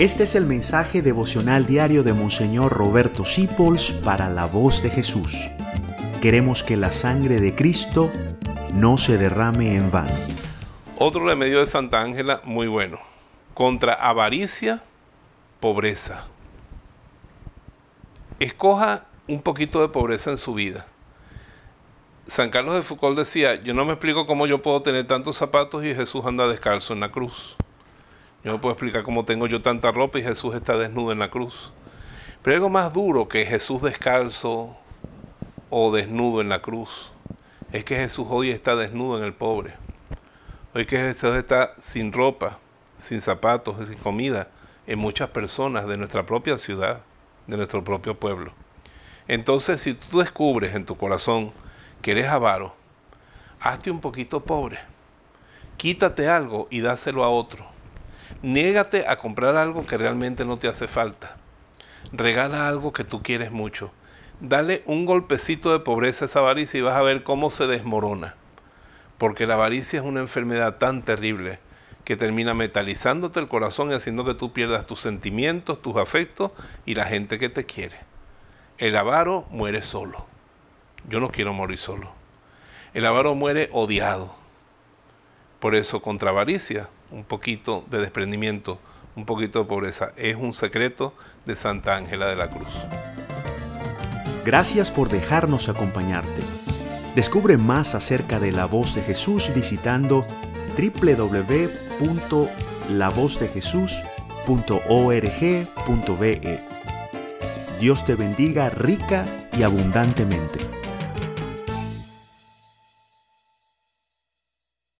Este es el mensaje devocional diario de Monseñor Roberto Sipols para la voz de Jesús. Queremos que la sangre de Cristo no se derrame en vano. Otro remedio de Santa Ángela muy bueno. Contra avaricia, pobreza. Escoja un poquito de pobreza en su vida. San Carlos de Foucault decía, yo no me explico cómo yo puedo tener tantos zapatos y Jesús anda descalzo en la cruz. Yo no puedo explicar cómo tengo yo tanta ropa y Jesús está desnudo en la cruz. Pero algo más duro que Jesús descalzo o desnudo en la cruz es que Jesús hoy está desnudo en el pobre. Hoy que Jesús está sin ropa, sin zapatos, sin comida en muchas personas de nuestra propia ciudad, de nuestro propio pueblo. Entonces, si tú descubres en tu corazón que eres avaro, hazte un poquito pobre. Quítate algo y dáselo a otro. Niégate a comprar algo que realmente no te hace falta. Regala algo que tú quieres mucho. Dale un golpecito de pobreza a esa avaricia y vas a ver cómo se desmorona. Porque la avaricia es una enfermedad tan terrible que termina metalizándote el corazón y haciendo que tú pierdas tus sentimientos, tus afectos y la gente que te quiere. El avaro muere solo. Yo no quiero morir solo. El avaro muere odiado. Por eso, contra avaricia, un poquito de desprendimiento, un poquito de pobreza, es un secreto de Santa Ángela de la Cruz. Gracias por dejarnos acompañarte. Descubre más acerca de la voz de Jesús visitando www.lavozdejesús.org.be. Dios te bendiga rica y abundantemente.